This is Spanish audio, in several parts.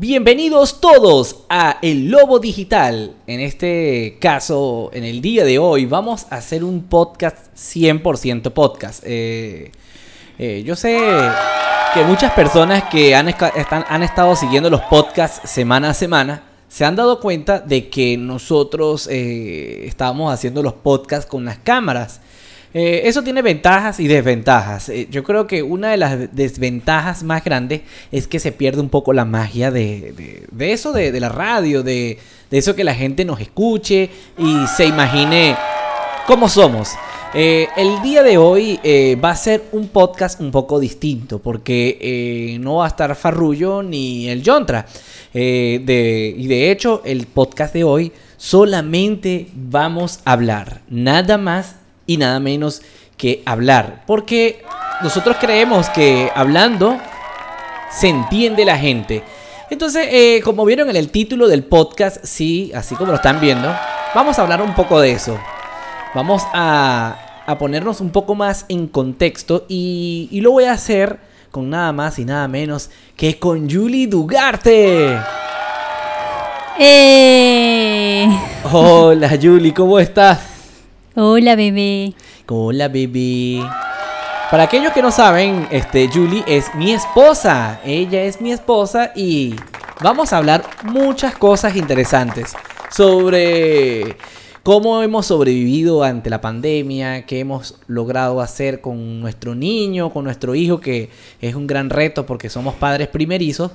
Bienvenidos todos a El Lobo Digital. En este caso, en el día de hoy, vamos a hacer un podcast 100% podcast. Eh, eh, yo sé que muchas personas que han, están, han estado siguiendo los podcasts semana a semana se han dado cuenta de que nosotros eh, estábamos haciendo los podcasts con las cámaras. Eh, eso tiene ventajas y desventajas. Eh, yo creo que una de las desventajas más grandes es que se pierde un poco la magia de, eso, de, la radio, de, eso que la gente nos escuche y se imagine cómo somos. Eh, el día de hoy va a ser un podcast un poco distinto porque no va a estar Farrullo ni el Yontra. y de hecho, el podcast de hoy solamente vamos a hablar, nada más y nada menos que hablar. Porque nosotros creemos que hablando se entiende la gente. Entonces, eh, como vieron en el título del podcast, sí, así como lo están viendo, vamos a hablar un poco de eso. Vamos a, a ponernos un poco más en contexto y, y, lo voy a hacer con nada más y nada menos que con Julie Dugarte. Eh... Hola Julie, ¿cómo estás? Hola, bebé. Hola, bebé. Para aquellos que no saben, este, Julie es mi esposa. Ella es mi esposa y vamos a hablar muchas cosas interesantes sobre cómo hemos sobrevivido ante la pandemia, qué hemos logrado hacer con nuestro niño, con nuestro hijo, que es un gran reto porque somos padres primerizos.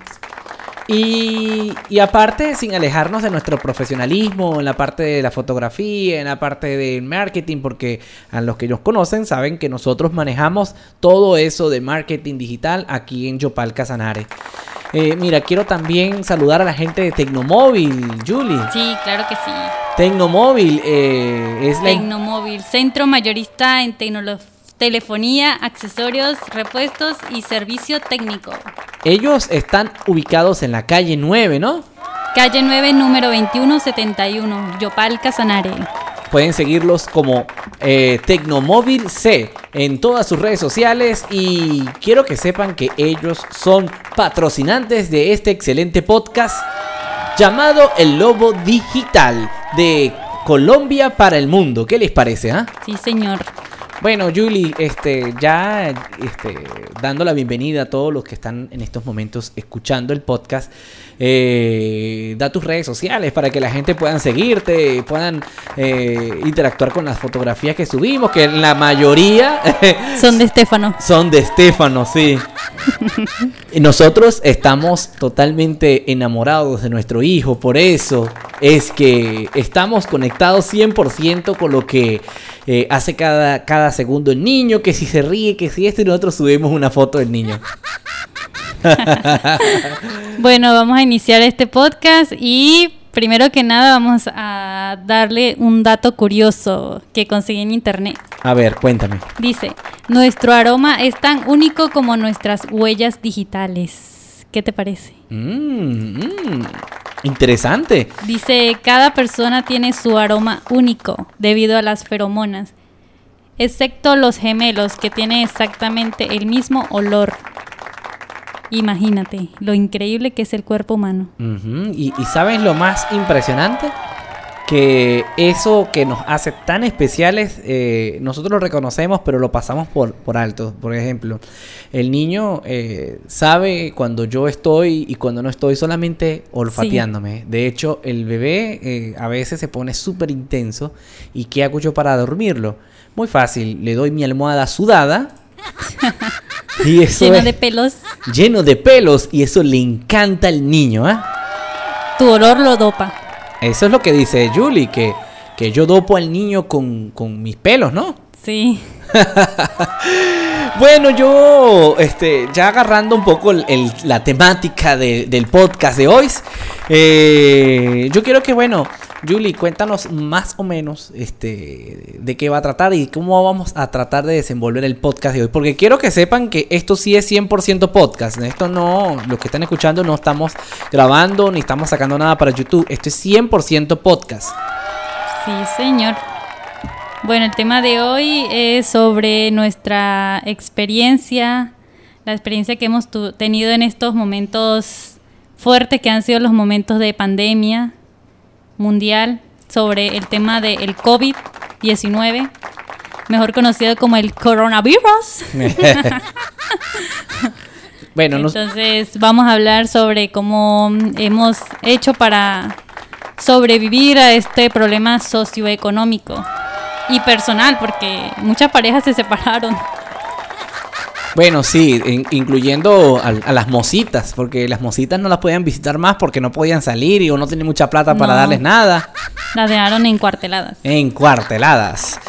Y, aparte, sin alejarnos de nuestro profesionalismo, en la parte de la fotografía, en la parte del marketing, porque a los que nos conocen saben que nosotros manejamos todo eso de marketing digital aquí en Yopal Casanare. Eh, mira, quiero también saludar a la gente de Tecnomóvil, Julie. Sí, claro que sí. Tecnomóvil eh, es la... Tecnomóvil, centro mayorista en tecnología telefonía, accesorios, repuestos y servicio técnico. Ellos están ubicados en la calle 9, ¿no? Calle 9, número 2171, Yopal Casanare. Pueden seguirlos como eh, Tecnomóvil C en todas sus redes sociales y quiero que sepan que ellos son patrocinantes de este excelente podcast llamado El Lobo Digital de Colombia para el Mundo. ¿Qué les parece? Ah? Sí, señor. Bueno, Julie, este, ya este, dando la bienvenida a todos los que están en estos momentos escuchando el podcast, eh, da tus redes sociales para que la gente puedan seguirte, puedan eh, interactuar con las fotografías que subimos, que la mayoría son de Estefano. Son de Estefano, sí. y nosotros estamos totalmente enamorados de nuestro hijo, por eso es que estamos conectados 100% con lo que eh, hace cada, cada segundo el niño, que si se ríe, que si esto y nosotros subimos una foto del niño. bueno, vamos a iniciar este podcast y primero que nada vamos a darle un dato curioso que conseguí en internet. A ver, cuéntame. Dice, nuestro aroma es tan único como nuestras huellas digitales. ¿Qué te parece? Mmm, mmm. Interesante. Dice, cada persona tiene su aroma único debido a las feromonas, excepto los gemelos que tienen exactamente el mismo olor. Imagínate lo increíble que es el cuerpo humano. ¿Y, ¿Y sabes lo más impresionante? Que eso que nos hace tan especiales, eh, nosotros lo reconocemos, pero lo pasamos por, por alto. Por ejemplo, el niño eh, sabe cuando yo estoy y cuando no estoy solamente olfateándome. De hecho, el bebé eh, a veces se pone súper intenso. ¿Y qué hago yo para dormirlo? Muy fácil, le doy mi almohada sudada. y eso lleno de pelos. Lleno de pelos. Y eso le encanta al niño, ¿ah? Tu olor lo dopa. Eso es lo que dice Julie, que, que yo dopo al niño con, con mis pelos, ¿no? Sí. bueno, yo, este, ya agarrando un poco la temática del podcast de hoy, eh, yo quiero que, bueno, Julie, cuéntanos más o menos este, de qué va a tratar y cómo vamos a tratar de desenvolver el podcast de hoy. Porque quiero que sepan que esto sí es 100% podcast. Esto no, lo que están escuchando no estamos grabando ni estamos sacando nada para YouTube. Esto es 100% podcast. Sí, señor. Bueno, el tema de hoy es sobre nuestra experiencia, la experiencia que hemos tenido en estos momentos fuertes que han sido los momentos de pandemia mundial sobre el tema del COVID-19, mejor conocido como el coronavirus. bueno, entonces vamos a hablar sobre cómo hemos hecho para sobrevivir a este problema socioeconómico y personal, porque muchas parejas se separaron. Bueno, sí, incluyendo a, las mositas, porque las mositas no las podían visitar más porque no podían salir y o no tenían mucha plata para darles nada. Las dejaron encuarteladas. Encuarteladas.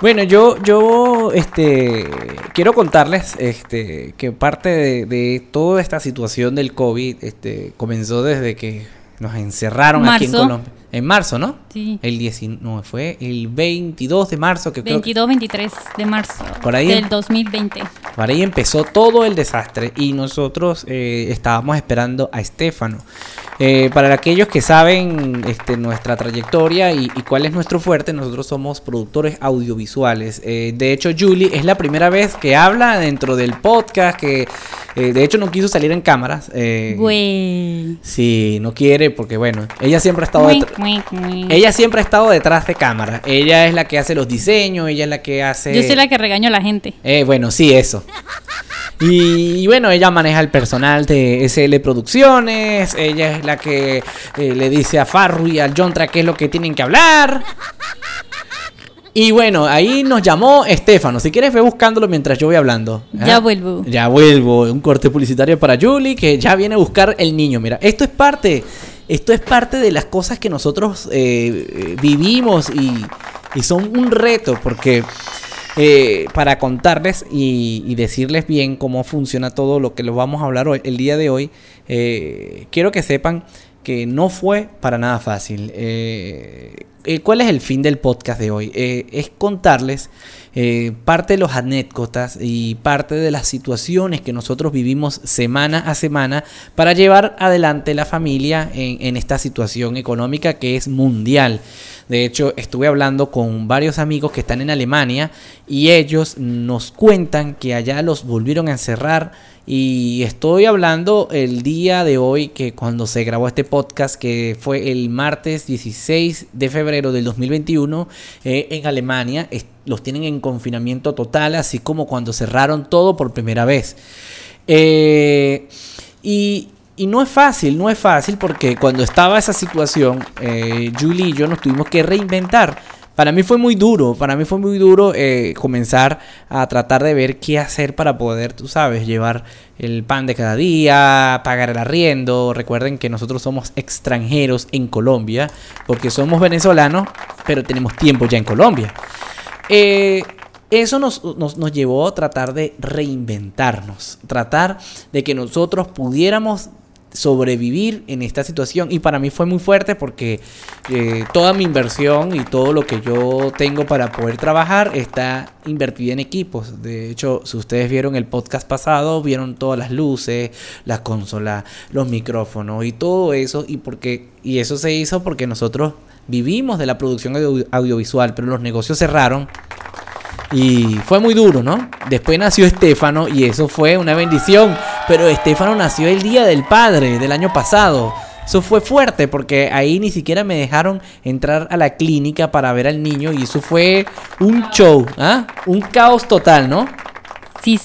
Bueno, yo, yo, este, quiero contarles, este, que parte de, de, toda esta situación del COVID, este, comenzó desde que nos encerraron aquí en Colombia. En marzo, ¿no? Sí. El 19, fue el 22 de marzo que 22, 23 de marzo por ahí, del 2020. Por ahí empezó todo el desastre y nosotros eh, estábamos esperando a Estefano. Eh, para aquellos que saben este, nuestra trayectoria y, cuál es nuestro fuerte, nosotros somos productores audiovisuales. Eh, de hecho, Julie es la primera vez que habla dentro del podcast, que eh, de hecho no quiso salir en cámaras. Güey. Sí, no quiere porque bueno, ella siempre ha estado ella siempre ha estado detrás de cámara. Ella es la que hace los diseños, ella es la que hace. Yo soy la que regaño a la gente. bueno, sí, eso. Y, bueno, ella maneja el personal de SL Producciones. Ella es la que eh, le dice a Farru y al Jontra qué es lo que tienen que hablar. Y bueno, ahí nos llamó Estefano. Si quieres, ve buscándolo mientras yo voy hablando. Ya vuelvo. Ya vuelvo. Un corte publicitario para Julie que ya viene a buscar el niño. Mira, esto es parte. Esto es parte de las cosas que nosotros eh, eh, vivimos y, y son un reto porque eh, para contarles y, decirles bien cómo funciona todo lo que lo vamos a hablar hoy, el día de hoy, eh, quiero que sepan que no fue para nada fácil. Eh, ¿Cuál es el fin del podcast de hoy? es contarles parte de los anécdotas y parte de las situaciones que nosotros vivimos semana a semana para llevar adelante la familia en esta situación económica que es mundial. De hecho, estuve hablando con varios amigos que están en Alemania y ellos nos cuentan que allá los volvieron a encerrar y estoy hablando el día de hoy que cuando se grabó este podcast, que fue el martes 16 de febrero del 2021, eh, en Alemania los tienen en confinamiento total, así como cuando cerraron todo por primera vez. Eh, y y no es fácil, no es fácil porque cuando estaba esa situación, eh, Julie y yo nos tuvimos que reinventar. Para mí fue muy duro, para mí fue muy duro eh, comenzar a tratar de ver qué hacer para poder, tú sabes, llevar el pan de cada día, pagar el arriendo. Recuerden que nosotros somos extranjeros en Colombia, porque somos venezolanos, pero tenemos tiempo ya en Colombia. Eh, eso nos, nos, llevó a tratar de reinventarnos, tratar de que nosotros pudiéramos sobrevivir en esta situación y para mí fue muy fuerte porque eh, toda mi inversión y todo lo que yo tengo para poder trabajar está invertida en equipos de hecho si ustedes vieron el podcast pasado vieron todas las luces las consolas los micrófonos y todo eso y porque y eso se hizo porque nosotros vivimos de la producción audiovisual pero los negocios cerraron y fue muy duro, ¿no? Después nació Estefano y eso fue una bendición. Pero Estefano nació el día del padre del año pasado. Eso fue fuerte porque ahí ni siquiera me dejaron entrar a la clínica para ver al niño y eso fue un show, ¿ah? Un caos total, ¿no? Sí.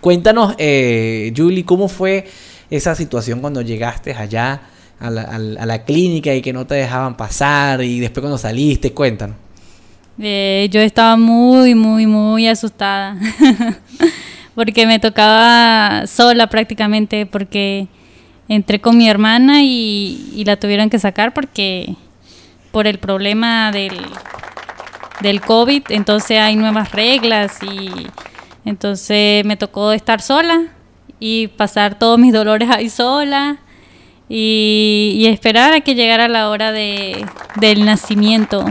Cuéntanos, eh, Julie, ¿cómo fue esa situación cuando llegaste allá a la, a la clínica y que no te dejaban pasar y después cuando saliste? Cuéntanos. Eh, yo estaba muy, muy, muy asustada porque me tocaba sola prácticamente porque entré con mi hermana y, la tuvieron que sacar porque por el problema del, del COVID, entonces hay nuevas reglas y entonces me tocó estar sola y pasar todos mis dolores ahí sola y, esperar a que llegara la hora de, del nacimiento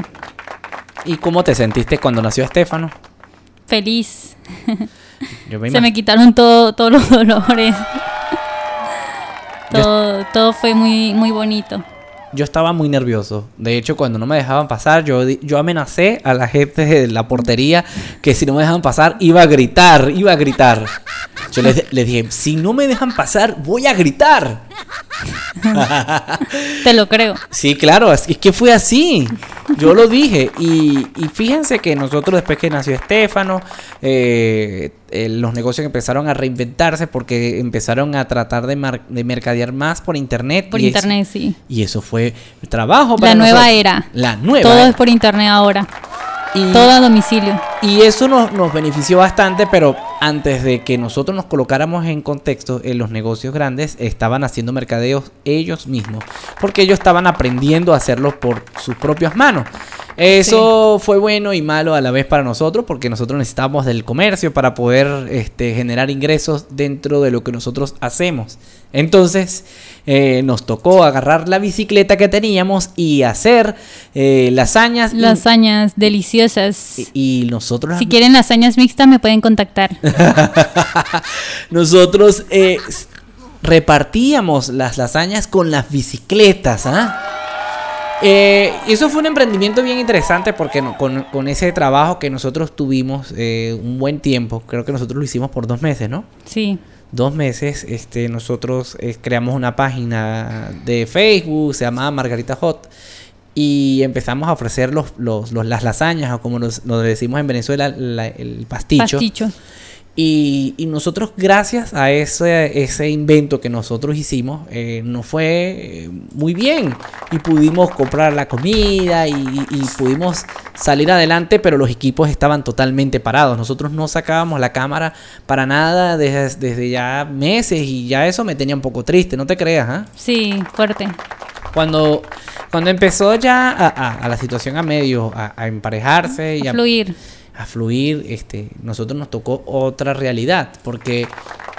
¿Y cómo te sentiste cuando nació Estefano? Feliz. Se me quitaron todo, todos los dolores. todo, todo fue muy, muy bonito. Yo estaba muy nervioso. De hecho, cuando no me dejaban pasar, yo, yo amenacé a la gente de la portería que si no me dejaban pasar, iba a gritar, iba a gritar. Yo les, les dije, si no me dejan pasar, voy a gritar. Te lo creo. Sí, claro, es que fue así. Yo lo dije. Y, y fíjense que nosotros después que nació Estefano, eh, eh, los negocios empezaron a reinventarse porque empezaron a tratar de, mar- de mercadear más por internet. Por y eso- internet, sí. y eso fue trabajo para La nueva nosotros. era. La nueva Todo era. es por internet ahora. Y- Todo a domicilio. Y eso nos, nos benefició bastante, pero antes de que nosotros nos colocáramos en contexto, en los negocios grandes estaban haciendo mercadeos ellos mismos, porque ellos estaban aprendiendo a hacerlo por sus propias manos. Eso fue bueno y malo a la vez para nosotros, porque nosotros necesitábamos del comercio para poder este, generar ingresos dentro de lo que nosotros hacemos. Entonces eh, nos tocó agarrar la bicicleta que teníamos y hacer eh, lasañas. y- Lasañas deliciosas. y, y nosotros Si quieren lasañas mixtas me pueden contactar. Nosotros eh, repartíamos las lasañas con las bicicletas, ¿ah? Eh, eso fue un emprendimiento bien interesante porque con, con ese trabajo que nosotros tuvimos eh, un buen tiempo, creo que nosotros lo hicimos por dos meses, ¿no? Sí. Dos meses, este, nosotros eh, creamos una página de Facebook, se llamaba Margarita Hot, y empezamos a ofrecer los, los- los- las lasañas, o como nos, nos decimos en Venezuela, la- el pasticho. Pasticho. Y, y nosotros, gracias a ese, ese invento que nosotros hicimos, eh, nos fue eh, muy bien. Y pudimos comprar la comida y, y pudimos salir adelante, pero los equipos estaban totalmente parados. Nosotros no sacábamos la cámara para nada desde, desde ya meses y ya eso me tenía un poco triste, no te creas, ¿ah? Sí, fuerte. Cuando, cuando empezó ya a, a- a la situación a medio, a, a emparejarse y A fluir. a fluir, este, nosotros nos tocó otra realidad, porque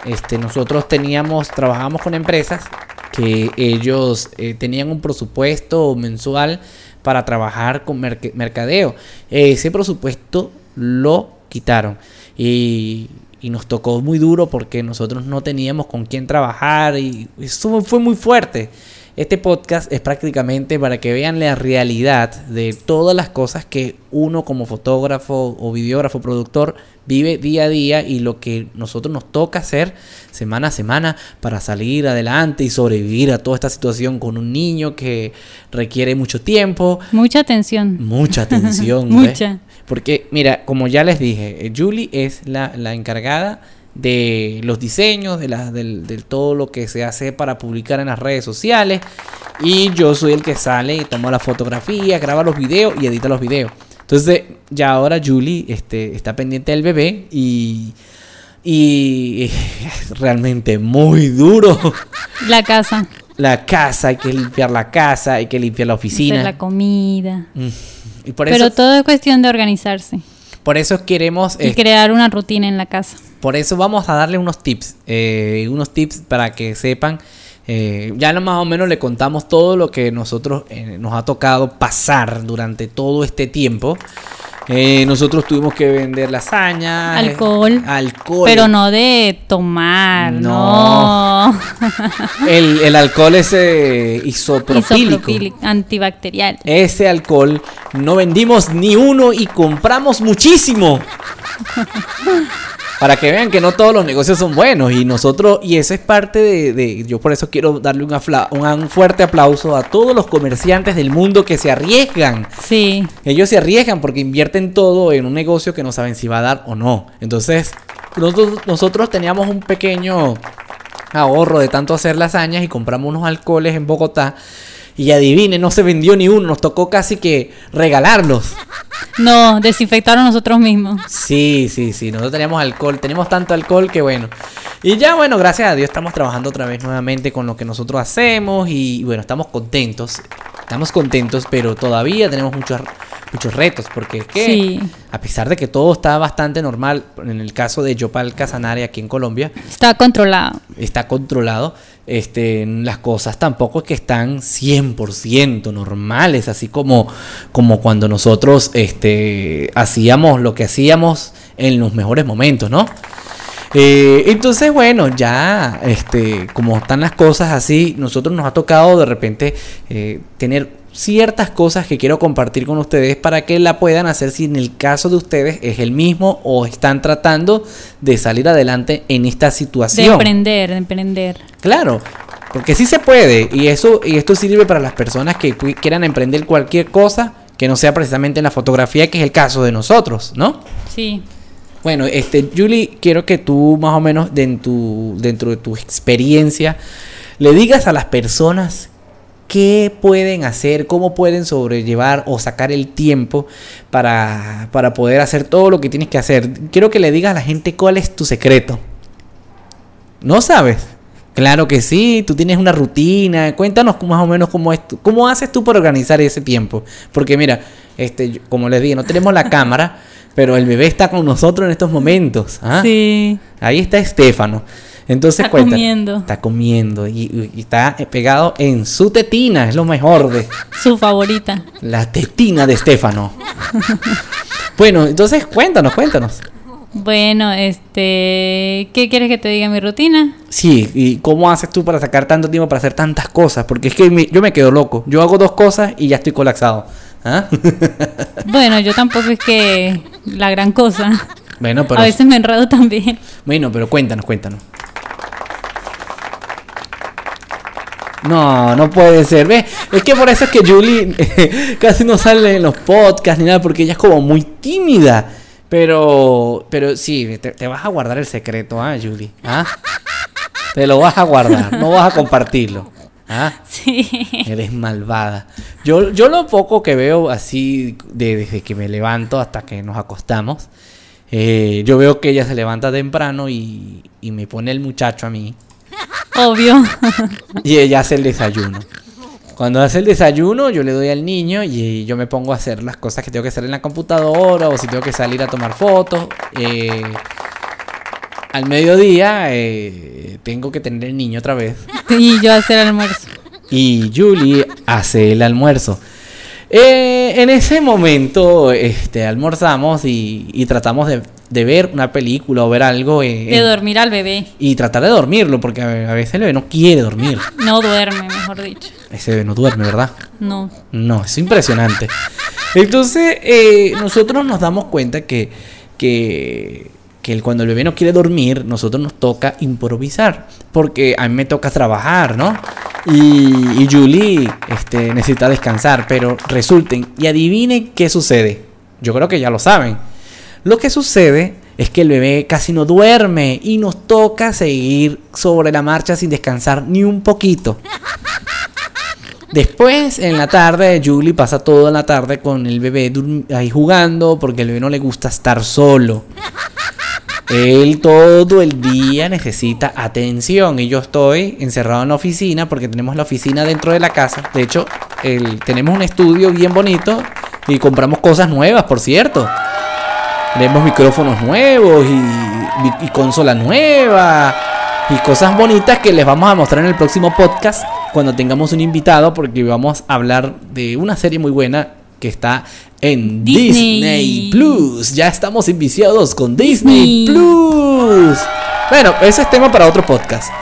este, nosotros teníamos, trabajábamos con empresas que ellos eh, tenían un presupuesto mensual para trabajar con mercadeo. Ese presupuesto lo quitaron y, y nos tocó muy duro porque nosotros no teníamos con quién trabajar y eso fue muy fuerte. Este podcast es prácticamente para que vean la realidad de todas las cosas que uno como fotógrafo o videógrafo, productor, vive día a día y lo que nosotros nos toca hacer semana a semana para salir adelante y sobrevivir a toda esta situación con un niño que requiere mucho tiempo, Mucha atención. mucha atención. Mucha. Porque, mira, como ya les dije, eh, Julie es la, la encargada de los diseños, de, la, del, del todo lo que se hace para publicar en las redes sociales. Y yo soy el que sale y toma la fotografía, graba los videos y edita los videos. Entonces, ya ahora Julie este, está pendiente del bebé y, y es realmente muy duro. La casa. La casa, hay que limpiar la casa, hay que limpiar la hacer oficina. la comida. Mm. Y por Pero eso, todo es cuestión de organizarse por eso queremos... y eh, crear una rutina en la casa. Por eso vamos a darle unos tips, eh, unos tips para que sepan. eh, ya más o menos le contamos todo lo que nosotros eh, nos ha tocado pasar durante todo este tiempo. Eh, nosotros tuvimos que vender lasaña, Alcohol. alcohol. Pero no de tomar, No. no. El, el alcohol isopropílico. Isopropílico, antibacterial. Ese alcohol no vendimos ni uno y compramos muchísimo. Para que vean que no todos los negocios son buenos y nosotros, y eso es parte de, de- yo por eso quiero darle un, afla- un, un fuerte aplauso a todos los comerciantes del mundo que se arriesgan. Sí, Ellos se arriesgan porque invierten todo en un negocio que no saben si va a dar o no. Entonces, nosotros, nosotros teníamos un pequeño ahorro de tanto hacer lasañas y compramos unos alcoholes en Bogotá. Y adivinen, no se vendió ni uno, nos tocó casi que regalarlos. no, desinfectaron nosotros mismos. Sí, sí, sí, nosotros teníamos alcohol, tenemos tanto alcohol que bueno. Y ya bueno, gracias a Dios estamos trabajando otra vez nuevamente con lo que nosotros hacemos y bueno, estamos contentos, estamos contentos, pero todavía tenemos muchos, muchos retos porque es que Sí. a pesar de que todo está bastante normal, en el caso de Yopal Casanare aquí en Colombia, Está controlado. está controlado, este, las cosas tampoco es que están 100% normales, así como, como cuando nosotros este, hacíamos lo que hacíamos en los mejores momentos, ¿no? Eh, entonces, bueno, ya, este, como están las cosas así, nosotros nos ha tocado de repente eh, tener ciertas cosas que quiero compartir con ustedes para que la puedan hacer si en el caso de ustedes es el mismo o están tratando de salir adelante en esta situación. De emprender, de emprender. Claro, porque sí se puede y eso y esto sirve para las personas que quieran emprender cualquier cosa que no sea precisamente en la fotografía, que es el caso de nosotros, ¿no? Sí. Bueno, este, Julie, quiero que tú más o menos dentro de tu experiencia le digas a las personas qué pueden hacer, cómo pueden sobrellevar o sacar el tiempo para, para poder hacer todo lo que tienes que hacer. Quiero que le digas a la gente cuál es tu secreto. ¿No sabes? Claro que sí, tú tienes una rutina. Cuéntanos más o menos cómo es tu- cómo haces tú para organizar ese tiempo. Porque mira, este, como les dije, no tenemos la cámara, pero el bebé está con nosotros en estos momentos. ¿ah? Sí. Ahí está Estefano. Entonces Está cuenta, comiendo. Está comiendo y, y está pegado en su tetina, es lo mejor de Su favorita. la tetina de Estefano. bueno, entonces cuéntanos, cuéntanos. Bueno, este, ¿qué quieres que te diga mi rutina? Sí, y cómo haces tú para sacar tanto tiempo para hacer tantas cosas, porque es que me- yo me quedo loco. Yo hago dos cosas y ya estoy colapsado. ¿Ah? Bueno, yo tampoco es que la gran cosa. bueno, pero A veces me enredo también. Bueno, pero cuéntanos, cuéntanos. No, no puede ser. ¿Ves? Es que por eso es que Julie eh, casi no sale en los podcasts ni nada, porque ella es como muy tímida. Pero, pero sí, te, te vas a guardar el secreto, ¿ah, Julie? ¿Ah? Te lo vas a guardar, no vas a compartirlo. ¿Ah? Sí. Eres malvada. Yo, yo lo poco que veo así, de- desde que me levanto hasta que nos acostamos, eh, yo veo que ella se levanta temprano y, y me pone el muchacho a mí Obvio. y ella hace el desayuno. Cuando hace el desayuno, yo le doy al niño y yo me pongo a hacer las cosas que tengo que hacer en la computadora o si tengo que salir a tomar fotos. eh, al mediodía eh, tengo que tener el niño otra vez. Y yo hacer almuerzo. y Julie hace el almuerzo. Eh, en ese momento este, almorzamos y, y tratamos de, de ver una película o ver algo eh, De dormir al bebé. y tratar de dormirlo porque a, veces el bebé no quiere dormir. No duerme, mejor dicho. Ese bebé no duerme, ¿verdad? No. No, es impresionante. Entonces, eh, nosotros nos damos cuenta que, que, que cuando el bebé no quiere dormir, nosotros nos toca improvisar. Porque a mí me toca trabajar, ¿no? Y, y Julie este, necesita descansar. Pero resulten, y adivinen qué sucede. Yo creo que ya lo saben. Lo que sucede es que el bebé casi no duerme y nos toca seguir sobre la marcha sin descansar ni un poquito. Después, en la tarde, Julie pasa toda la tarde con el bebé ahí jugando porque el bebé no le gusta estar solo. Él todo el día necesita atención y yo estoy encerrado en la oficina porque tenemos la oficina dentro de la casa. De hecho, el- tenemos un estudio bien bonito y compramos cosas nuevas, por cierto. Tenemos micrófonos nuevos y, y- consola nueva y cosas bonitas que les vamos a mostrar en el próximo podcast cuando tengamos un invitado porque vamos a hablar de una serie muy buena que está en Disney, Disney. Plus. Ya estamos enviciados con Disney, Disney. Plus. Bueno, ese es tema para otro podcast.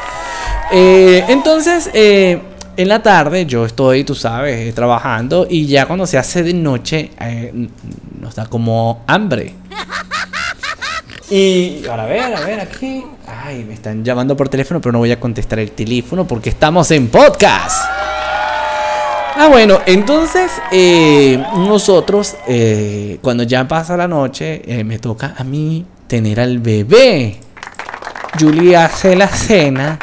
Eh, entonces, eh, en la tarde yo estoy, tú sabes, trabajando y ya cuando se hace de noche eh, nos da como hambre. Y ahora a ver, a ver, aquí. Ay, me están llamando por teléfono, pero no voy a contestar el teléfono porque estamos en podcast. Ah, bueno, entonces eh, nosotros, eh, cuando ya pasa la noche, eh, me toca a mí tener al bebé. Julie hace la cena,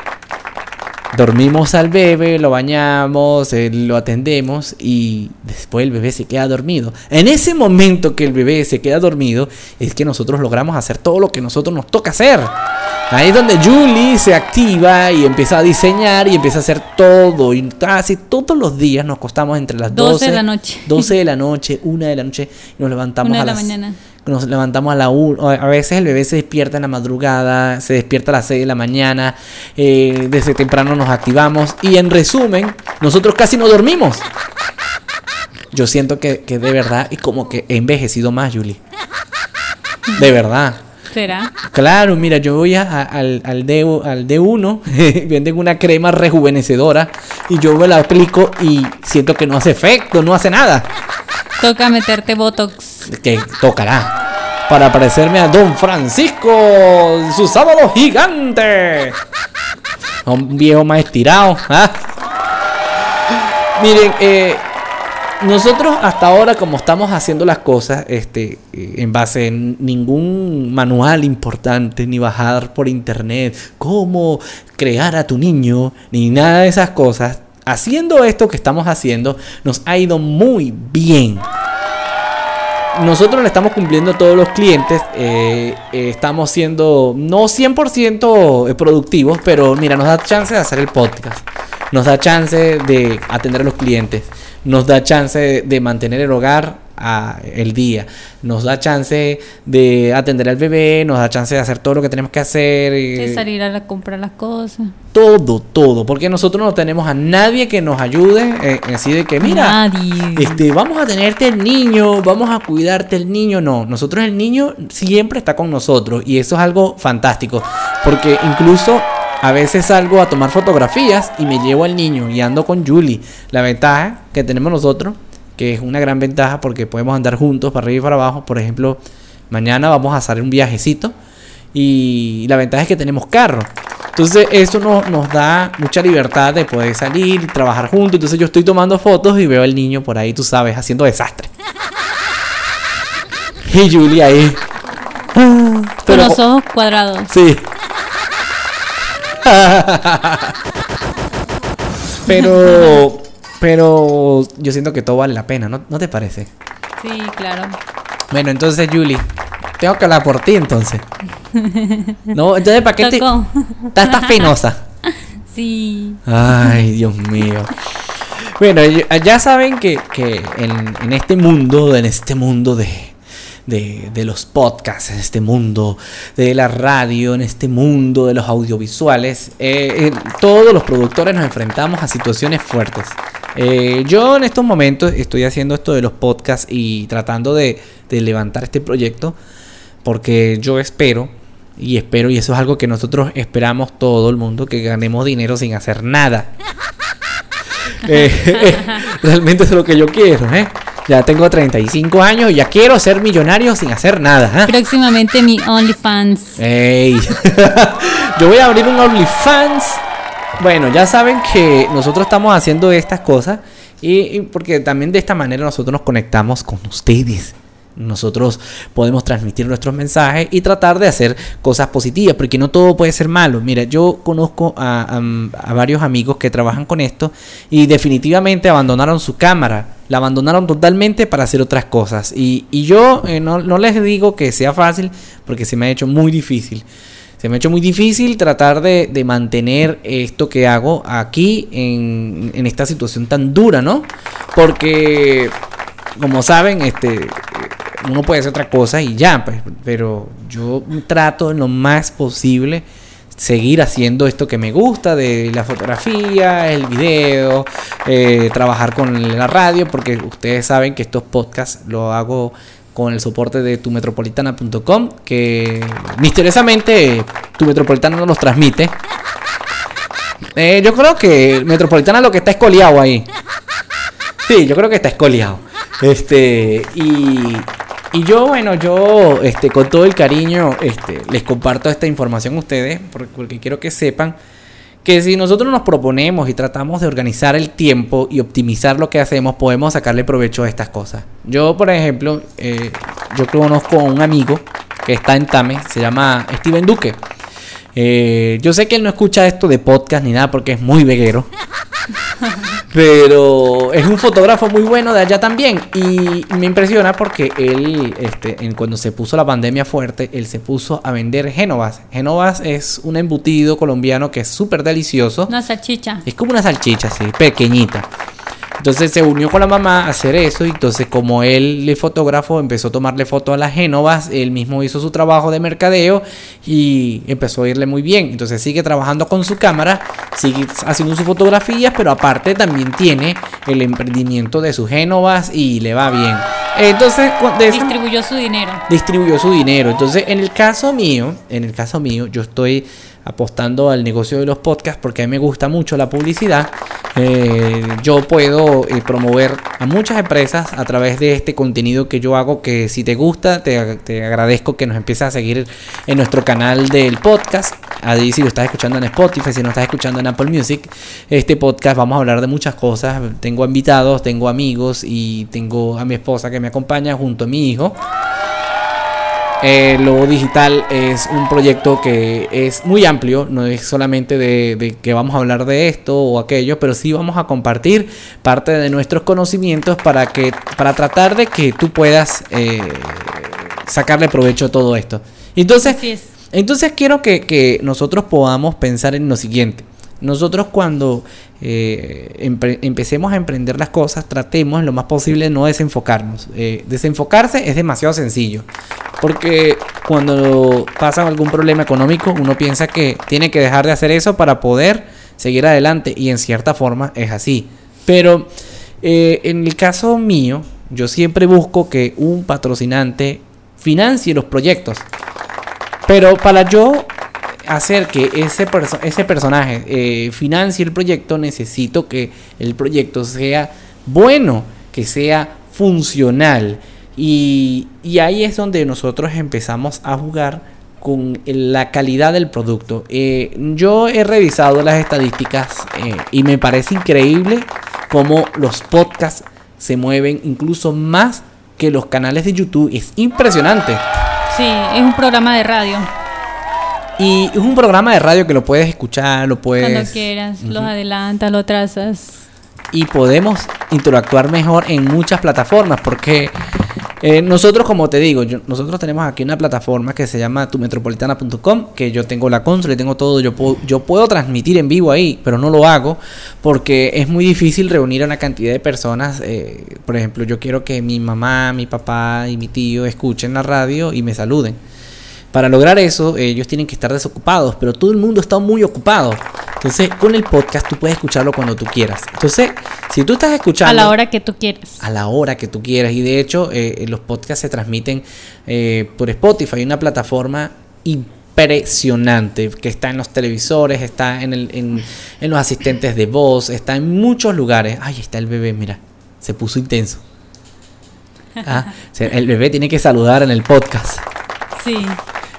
dormimos al bebé, lo bañamos, eh, lo atendemos y después el bebé se queda dormido. En ese momento que el bebé se queda dormido es que nosotros logramos hacer todo lo que nosotros nos toca hacer. Ahí es donde Julie se activa y empieza a diseñar y empieza a hacer todo. Y casi todos los días nos acostamos entre las 12, 12 de la noche. 12 de la noche, 1 de la noche y nos levantamos Una a de la las mañana. Nos levantamos a la 1. A veces el bebé se despierta en la madrugada, se despierta a las 6 de la mañana. eh, desde temprano nos activamos. Y en resumen, nosotros casi no dormimos. Yo siento que, que de verdad, y como que he envejecido más, Julie. De verdad. ¿Será? Claro, mira, yo voy a- a- al, al, D, al D1, venden una crema rejuvenecedora y yo me la aplico y siento que no hace efecto, no hace nada. Toca meterte Botox. Que tocará. Para parecerme a Don Francisco, su sábado gigante. Un viejo más estirado. ¿ah? Miren, eh, nosotros hasta ahora, como estamos haciendo las cosas, este, eh, en base a ningún manual importante, ni bajar por internet, cómo crear a tu niño, ni nada de esas cosas, haciendo esto que estamos haciendo, nos ha ido muy bien. Nosotros le estamos cumpliendo a todos los clientes, eh, eh, estamos siendo no 100% productivos, pero mira, nos da chance de hacer el podcast, nos da chance de atender a los clientes nos da chance de mantener el hogar a el día, nos da chance de atender al bebé, nos da chance de hacer todo lo que tenemos que hacer. De salir a comprar las cosas. Todo, todo, porque nosotros no tenemos a nadie que nos ayude, eh, así de que mira, este, vamos a tenerte el niño, vamos a cuidarte el niño, no, nosotros el niño siempre está con nosotros y eso es algo fantástico, porque incluso a veces salgo a tomar fotografías y me llevo al niño y ando con Julie. La ventaja que tenemos nosotros, que es una gran ventaja porque podemos andar juntos para arriba y para abajo. Por ejemplo, mañana vamos a hacer un viajecito y la ventaja es que tenemos carro. Entonces eso nos da mucha libertad de poder salir y trabajar juntos. Entonces yo estoy tomando fotos y veo al niño por ahí, tú sabes, haciendo desastre. y Julie ahí. Con los ojos cuadrados. Sí. pero, pero yo siento que todo vale la pena, ¿no, ¿no te parece? Sí, claro. Bueno, entonces, Julie, tengo que hablar por ti entonces. No, entonces, ¿para qué te... Estás penosa. Sí. Ay, Dios mío. Bueno, ya saben que, que en, en este mundo, en este mundo de, de, los podcasts, en este mundo de la radio, en este mundo de los audiovisuales, eh, eh, todos los productores nos enfrentamos a situaciones fuertes. Eh, yo en estos momentos estoy haciendo esto de los podcasts y tratando de, levantar este proyecto porque yo espero y espero, y eso es algo que nosotros esperamos todo el mundo, que ganemos dinero sin hacer nada. realmente es lo que yo quiero, ¿eh? Ya tengo 35 años y ya quiero ser millonario sin hacer nada. ¿ah? Próximamente mi OnlyFans. Ey. Yo voy a abrir un OnlyFans. Bueno, ya saben que nosotros estamos haciendo estas cosas y porque también de esta manera nosotros nos conectamos con ustedes nosotros podemos transmitir nuestros mensajes y tratar de hacer cosas positivas, porque no todo puede ser malo. Mira, yo conozco a, varios amigos que trabajan con esto y definitivamente abandonaron su cámara, la abandonaron totalmente para hacer otras cosas. Y, yo eh, no, les digo que sea fácil, porque se me ha hecho muy difícil. Se me ha hecho muy difícil tratar de, mantener esto que hago aquí en, en esta situación tan dura, ¿no? Porque, como saben, este uno puede hacer otra cosa y ya, pues, pero yo trato en lo más posible seguir haciendo esto que me gusta de la fotografía, el video, eh, trabajar con la radio, porque ustedes saben que estos podcasts lo hago con el soporte de tumetropolitana.com, que misteriosamente tu metropolitana no los transmite. Eh, yo creo que Metropolitana lo que está escoliado ahí. Sí, yo creo que está escoliado. Este, y, y yo, bueno, yo este, con todo el cariño este, les comparto esta información a ustedes porque, quiero que sepan que si nosotros nos proponemos y tratamos de organizar el tiempo y optimizar lo que hacemos, podemos sacarle provecho a estas cosas. Yo, por ejemplo, eh, yo conozco a un amigo que está en Tame, se llama Steven Duque. Eh, yo sé que él no escucha esto de podcast ni nada porque es muy veguero. Pero es un fotógrafo muy bueno de allá también. Y me impresiona porque él, este, en, cuando se puso la pandemia fuerte, él se puso a vender Génovas. Génovas es un embutido colombiano que es súper delicioso. Una salchicha. Es como una salchicha, sí, pequeñita. Entonces se unió con la mamá a hacer eso y entonces como él le fotógrafo empezó a tomarle fotos a las Génovas, él mismo hizo su trabajo de mercadeo y empezó a irle muy bien. Entonces sigue trabajando con su cámara, sigue haciendo sus fotografías, pero aparte también tiene el emprendimiento de sus Génovas y le va bien. Entonces, distribuyó su dinero. Distribuyó su dinero. Entonces, en el caso mío, en el caso mío, yo estoy apostando al negocio de los podcasts porque a mí me gusta mucho la publicidad eh, yo puedo eh, promover a muchas empresas a través de este contenido que yo hago, que si te gusta, te, agradezco que nos empieces a seguir en nuestro canal del podcast. Ahí si lo estás escuchando en Spotify, si no estás escuchando en Apple Music, este podcast vamos a hablar de muchas cosas. Tengo invitados, tengo amigos y tengo a mi esposa que me acompaña junto a mi hijo. Eh, Lobo Digital es un proyecto que es muy amplio, no es solamente de, que vamos a hablar de esto o aquello, pero sí vamos a compartir parte de nuestros conocimientos para que para tratar de que tú puedas eh, sacarle provecho a todo esto. Entonces, entonces quiero que, que nosotros podamos pensar en lo siguiente. Nosotros cuando eh, empecemos a emprender las cosas, tratemos lo más posible de no desenfocarnos. Eh, desenfocarse es demasiado sencillo, porque cuando pasa algún problema económico, uno piensa que tiene que dejar de hacer eso para poder seguir adelante, y en cierta forma es así. Pero eh, en el caso mío, yo siempre busco que un patrocinante financie los proyectos. Pero para yo hacer que ese, ese personaje eh, financie el proyecto, necesito que el proyecto sea bueno, que sea funcional. Y, ahí es donde nosotros empezamos a jugar con la calidad del producto. Eh, yo he revisado las estadísticas eh, y me parece increíble cómo los podcasts se mueven incluso más que los canales de YouTube. Es impresionante. Sí, es un programa de radio. Y es un programa de radio que lo puedes escuchar, lo puedes... Cuando quieras, los adelantas, lo trazas. Y podemos interactuar mejor en muchas plataformas porque eh, nosotros, como te digo, nosotros tenemos aquí una plataforma que se llama tumetropolitana.com, que yo tengo la consola y tengo todo, yo puedo, yo puedo transmitir en vivo ahí, pero no lo hago porque es muy difícil reunir a una cantidad de personas. Eh, por ejemplo, yo quiero que mi mamá, mi papá y mi tío escuchen la radio y me saluden. Para lograr eso, ellos tienen que estar desocupados, pero todo el mundo está muy ocupado. Entonces, con el podcast tú puedes escucharlo cuando tú quieras. Entonces, si tú estás escuchando... A la hora que tú quieras. A la hora que tú quieras. Y de hecho, eh, los podcasts se transmiten eh, por Spotify, una plataforma impresionante que está en los televisores, está en, el, en, en los asistentes de voz, está en muchos lugares. Ay, está el bebé, mira, se puso intenso. Ah, el bebé tiene que saludar en el podcast. Sí.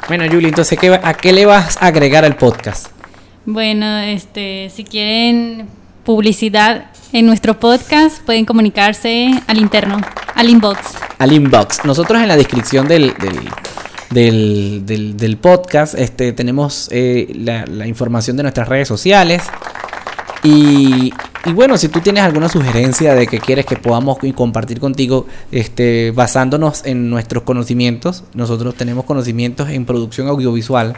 Bueno, Julie, entonces, ¿a qué le vas a agregar al podcast? Bueno, este, si quieren publicidad en nuestro podcast, pueden comunicarse al interno, al inbox. Al inbox. Nosotros en la descripción del, del, podcast este, tenemos eh, la, la información de nuestras redes sociales. Y, y, bueno, si tú tienes alguna sugerencia de que quieres que podamos compartir contigo, este, basándonos en nuestros conocimientos, nosotros tenemos conocimientos en producción audiovisual.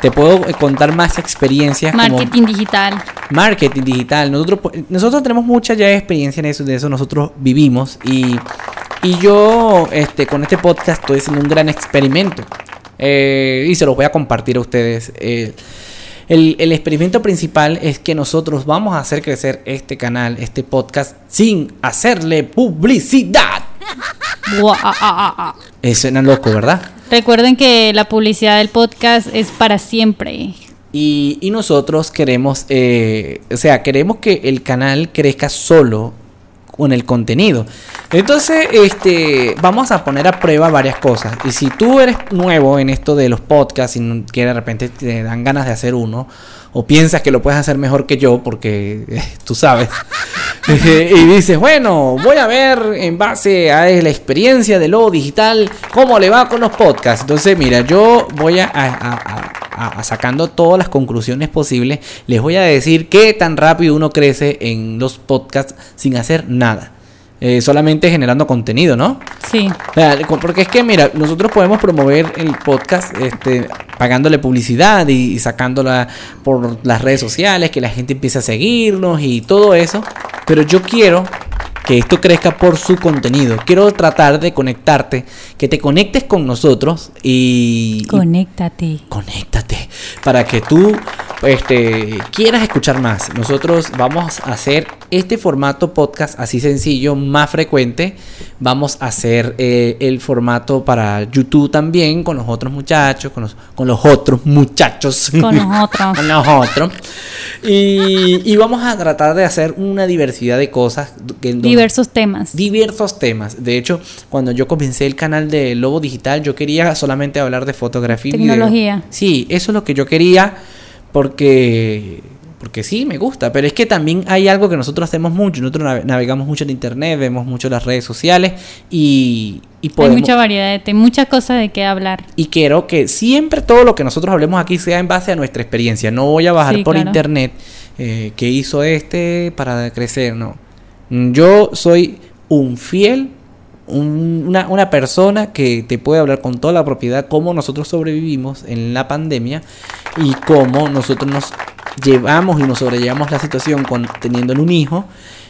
Te puedo eh, contar más experiencias. Marketing digital. Marketing digital. Nosotros, nosotros tenemos mucha ya experiencia en eso, de eso nosotros vivimos. Y, y yo este, con este podcast estoy haciendo un gran experimento. Eh, y se los voy a compartir a ustedes. Eh, el, experimento principal es que nosotros vamos a hacer crecer este canal, este podcast, sin hacerle publicidad. Eso suena loco, ¿verdad? Recuerden que la publicidad del podcast es para siempre. Y, y nosotros queremos, eh, o sea, queremos que el canal crezca solo con el contenido. Entonces, este, vamos a poner a prueba varias cosas. Y si tú eres nuevo en esto de los podcasts y que de repente te dan ganas de hacer uno, o piensas que lo puedes hacer mejor que yo, porque eh, tú sabes, y dices, bueno, voy a ver en base a la experiencia de lo digital, cómo le va con los podcasts. Entonces, mira, yo voy a, sacando todas las conclusiones posibles, les voy a decir qué tan rápido uno crece en los podcasts sin hacer nada. Eh, solamente generando contenido, ¿no? Sí. porque es que, mira, nosotros podemos promover el podcast este, pagándole publicidad y, sacándola por las redes sociales, que la gente empiece a seguirnos y todo eso. Pero yo quiero que esto crezca por su contenido. Quiero tratar de conectarte, que te conectes con nosotros y... Conéctate. conéctate. Para que tú este, quieras escuchar más. Nosotros vamos a hacer este formato podcast así sencillo, más frecuente, vamos a hacer eh, el formato para YouTube también con los otros muchachos, con los, con los otros muchachos. Con los otros. con los otros. Y, y vamos a tratar de hacer una diversidad de cosas. que- donde- Diversos temas. diversos temas. De hecho, cuando yo comencé el canal de Lobo Digital, yo quería solamente hablar de fotografía video. Tecnología. Sí, eso es lo que yo quería porque porque sí, me gusta, pero es que también hay algo que nosotros hacemos mucho, nosotros nave- navegamos mucho en internet, vemos mucho las redes sociales y, y Hay mucha variedad temas, muchas cosas de qué hablar. Y quiero que siempre todo lo que nosotros hablemos aquí sea en base a nuestra experiencia. No voy a bajar Sí, por claro. internet eh, qué hizo este para crecer, no. Mm, Yo soy un fiel, un- una, una persona que te puede hablar con toda la propiedad cómo nosotros sobrevivimos en la pandemia y cómo nosotros nos llevamos y nos sobrellevamos la situación con, teniendo un hijo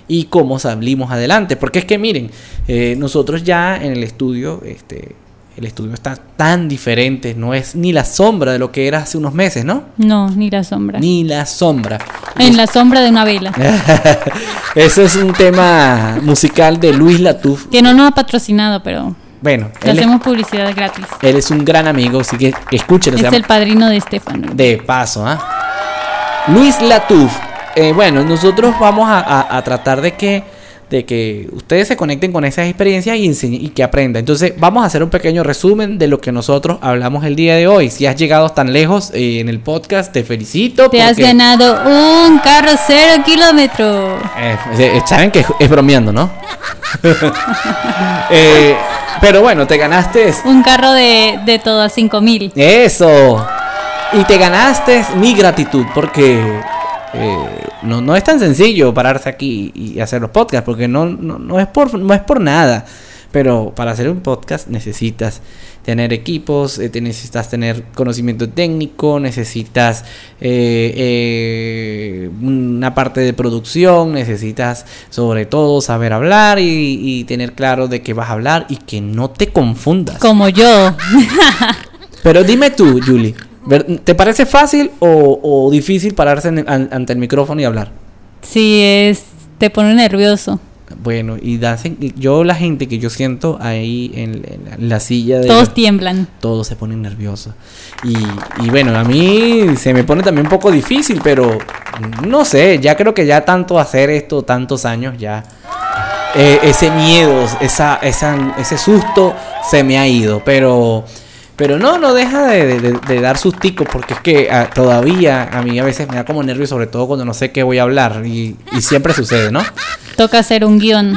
y cómo salimos adelante. Porque es que miren, eh, nosotros ya en el estudio, este, el estudio está tan diferente, no es ni la sombra de lo que era hace unos meses, ¿no? No, ni la sombra. Ni la sombra. En la sombra de una vela. Eso es un tema musical de Luis Latuf. Que no nos ha patrocinado, pero Bueno, le es, hacemos publicidad gratis. él es un gran amigo, así que escúchenlo. Es llama- el padrino de Estefano. De paso, ¿ah? Luis Latuf. Eh, bueno, nosotros vamos a, a- a tratar de que, de que ustedes se conecten con esas experiencias y, y que aprendan. Entonces, vamos a hacer un pequeño resumen de lo que nosotros hablamos el día de hoy. Si has llegado tan lejos eh, en el podcast, te felicito. Te has ganado un carro cero kilómetros. Eh, eh, Saben que es, es bromeando, ¿no? Eh, pero bueno, te ganaste Un carro de, de todo a 5000. Eso. Y te ganaste mi gratitud porque eh, no, no es tan sencillo pararse aquí y hacer los podcasts porque no, no, no es por, no es por nada. Pero para hacer un podcast necesitas tener equipos, eh, te necesitas tener conocimiento técnico, necesitas eh, una parte de producción, necesitas sobre todo saber hablar y, y tener claro de qué vas a hablar y que no te confundas. Como yo. Pero dime tú, Julie, ¿te parece fácil o, o difícil pararse en- an- ante el micrófono y hablar? Sí, es. Te pone nervioso. Bueno, y yo la gente que yo siento ahí en, la- en la silla de... Todos tiemblan. todos se ponen nerviosos. Y, y bueno, a mí se me pone también un poco difícil, pero no sé, ya creo que ya tanto hacer esto, tantos años, ya eh, ese miedo, esa, esa, ese susto se me ha ido. Pero, pero no, no deja de, de- de dar susticos, porque es que ah, todavía a mí a veces me da como nervio, sobre todo cuando no sé qué voy a hablar. Y, y siempre sucede, ¿no? Toca hacer un guion.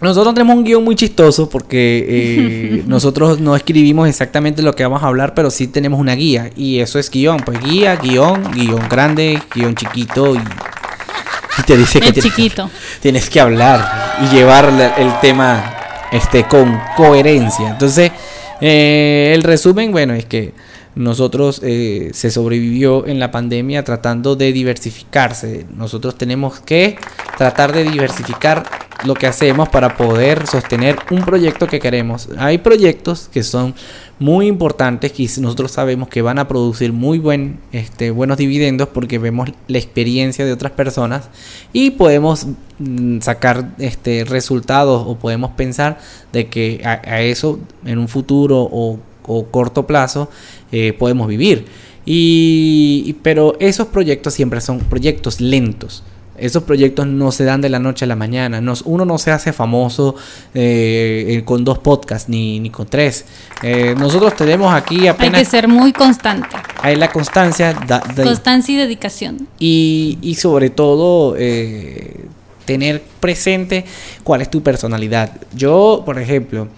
Nosotros tenemos un guion muy chistoso porque eh, nosotros no escribimos exactamente lo que vamos a hablar, pero sí tenemos una guía. Y eso es guion, pues guía, guion, guion grande, guion chiquito y, y te dice que El tienes, chiquito. tienes que hablar y llevar el tema este, con coherencia. Entonces, eh, el resumen, bueno, es que nosotros eh, se sobrevivió en la pandemia tratando de diversificarse. Nosotros tenemos que tratar de diversificar lo que hacemos para poder sostener un proyecto que queremos. Hay proyectos que son muy importantes que nosotros sabemos que van a producir muy buen, este, buenos dividendos porque vemos la experiencia de otras personas y podemos mm, sacar este, resultados o podemos pensar de que a, eso en un futuro o, o corto plazo eh, podemos vivir. Y- pero esos proyectos siempre son proyectos lentos. Esos proyectos no se dan de la noche a la mañana. Uno no se hace famoso eh, eh, con dos podcasts ni, ni con tres. Eh, nosotros tenemos aquí Hay apenas que ser muy constante. hay la constancia da- da- Constancia y dedicación. y, y sobre todo eh, tener presente cuál es tu personalidad. Yo, por ejemplo,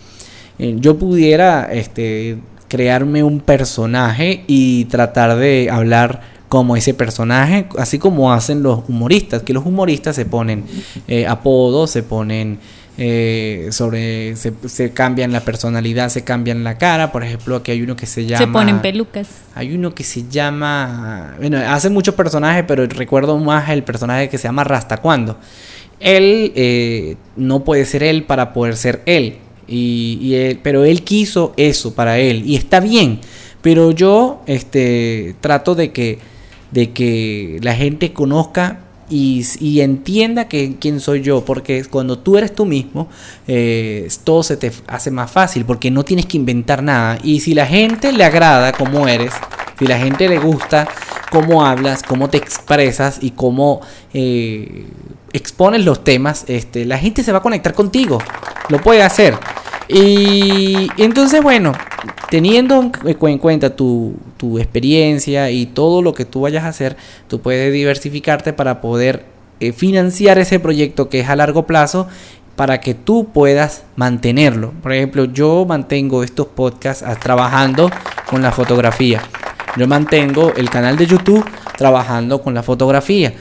yo pudiera este, crearme un personaje y tratar de hablar como ese personaje, así como hacen los humoristas, que los humoristas se ponen eh, apodos, se ponen eh, sobre, se, se cambian la personalidad, se cambian la cara, por ejemplo, aquí hay uno que se llama... Se ponen pelucas. Hay uno que se llama. Bueno, hace muchos personajes, pero recuerdo más el personaje que se llama Rasta Cuando. Él eh, no puede ser él para poder ser él. Y, y él- pero él quiso eso para él. Y está bien. Pero yo este, trato de que, de que la gente conozca y, y entienda que, quién soy yo, porque cuando tú eres tú mismo, eh, todo se te hace más fácil, porque no tienes que inventar nada. Y si la gente le agrada como eres, si la gente le gusta cómo hablas, cómo te expresas y cómo eh, expones los temas, este, la gente se va a conectar contigo. Lo puede hacer. Y entonces, bueno, teniendo en cuenta tu, tu, experiencia y todo lo que tú vayas a hacer, tú puedes diversificarte para poder eh, financiar ese proyecto que es a largo plazo para que tú puedas mantenerlo. Por ejemplo, yo mantengo estos podcasts ah, trabajando con la fotografía. Yo mantengo el canal de YouTube trabajando con la fotografía.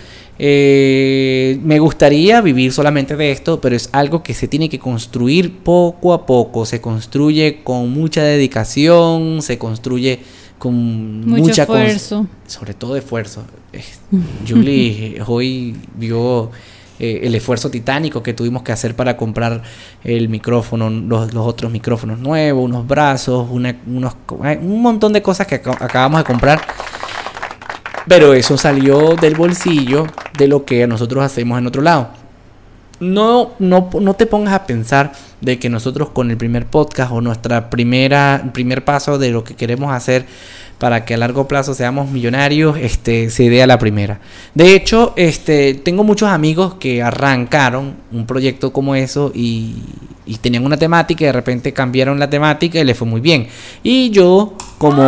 Eh, me gustaría vivir solamente de esto, pero es algo que se tiene que construir poco a poco. Se construye con mucha dedicación, se construye con mucho esfuerzo. Sobre todo esfuerzo. Julie hoy vio eh, el esfuerzo titánico que tuvimos que hacer para comprar el micrófono, los, otros micrófonos nuevos, unos brazos, unos, eh, un montón de cosas que acabamos de comprar pero eso salió del bolsillo de lo que nosotros hacemos en otro lado. No, no, no te pongas a pensar de que nosotros con el primer podcast o nuestra primera primer paso de lo que queremos hacer para que a largo plazo seamos millonarios, este, se dé a la primera. De hecho, este, tengo muchos amigos que arrancaron un proyecto como eso y, y tenían una temática y de repente cambiaron la temática y les fue muy bien. Y yo, como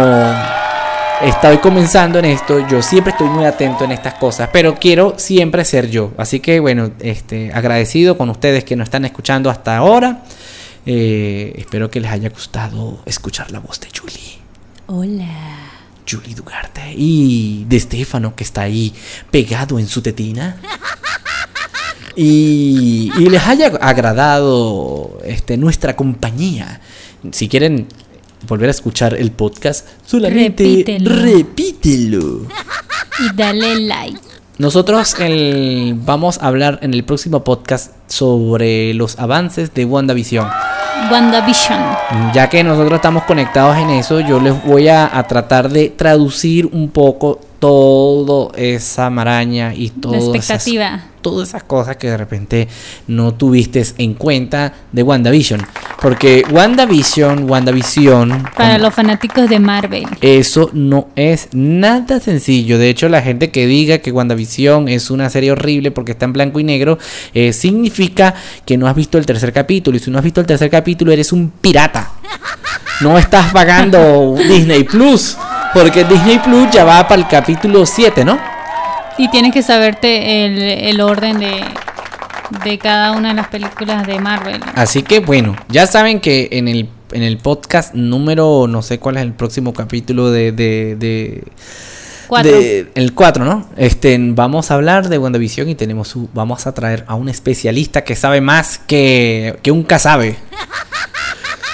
estoy comenzando en esto, yo siempre estoy muy atento en estas cosas, pero quiero siempre ser yo. Así que bueno, este, agradecido con ustedes que nos están escuchando hasta ahora. Eh, espero que les haya gustado escuchar la voz de Julie. Hola. Julie Dugarte y de Estefano que está ahí pegado en su tetina. Y, y les haya agradado este, nuestra compañía. Si quieren volver a escuchar el podcast, solamente repítelo. Y dale like. Nosotros vamos a hablar en el próximo podcast sobre los avances de WandaVision. WandaVision. Ya que nosotros estamos conectados en eso, yo les voy a, a tratar de traducir un poco todo esa maraña y todo. expectativa todas esas cosas que de repente no tuviste en cuenta de WandaVision. Porque WandaVision, WandaVision... Para los fanáticos de Marvel. Eso no es nada sencillo. De hecho, la gente que diga que WandaVision es una serie horrible porque está en blanco y negro, eh, significa que no has visto el tercer capítulo. Y si no has visto el tercer capítulo, eres un pirata. No estás pagando Disney Plus. Porque Disney Plus ya va para el capítulo 7, ¿no? Y tienes que saberte el, orden de, de cada una de las películas de Marvel. Así que bueno, ya saben que en el, en el podcast número, no sé cuál es el próximo capítulo de... de, de el 4, ¿no? Este, vamos a hablar de WandaVision y tenemos vamos a traer a un especialista que sabe más que, que un casabe.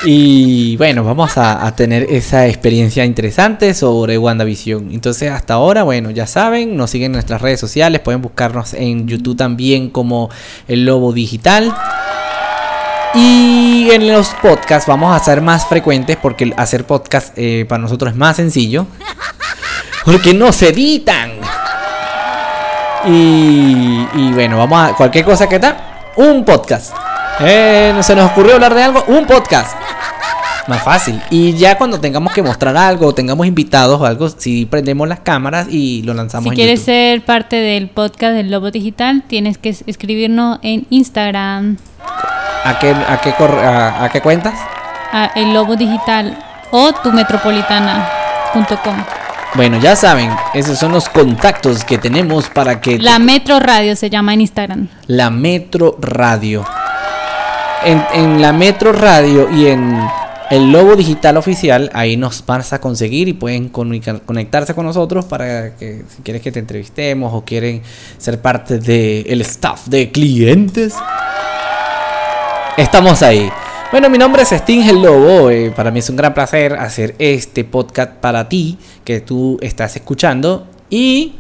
Y bueno, vamos a, tener esa experiencia interesante sobre WandaVision. Entonces, hasta ahora, bueno, ya saben, nos siguen en nuestras redes sociales, pueden buscarnos en YouTube también como El Lobo Digital. Y en los podcasts vamos a ser más frecuentes porque hacer podcast eh, para nosotros es más sencillo. Porque no se editan. Y, bueno, vamos a cualquier cosa que está, un podcast. Eh, se nos ocurrió hablar de algo, un podcast. Más fácil. Y ya cuando tengamos que mostrar algo, tengamos invitados o algo, si prendemos las cámaras y lo lanzamos si quieres ser parte del podcast del Lobo Digital, tienes que escribirnos en Instagram. ¿A qué, a qué, a, a qué cuentas? A el Lobo Digital o tumetropolitana.com. Bueno, ya saben, esos son los contactos que tenemos para que... La Metro Radio se llama en Instagram. La Metro Radio. En, en la Metro Radio y en el Lobo Digital Oficial, ahí nos vas a conseguir y pueden conectarse con nosotros para que si quieres que te entrevistemos o quieren ser parte del staff de clientes. Estamos ahí. Bueno, mi nombre es Sting el Lobo. Eh, para mí es un gran placer hacer este podcast para ti que tú estás escuchando. Y.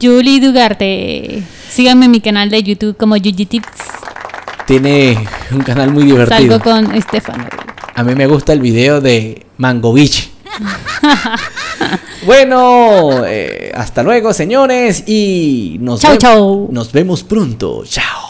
Julie Dugarte. Síganme en mi canal de YouTube como Yuji Tips. Tiene un canal muy divertido. Salgo con Estefano. A mí me gusta el video de Mango Beach. bueno, eh, hasta luego, señores. Y nos, chau, chau. nos vemos pronto. Chao.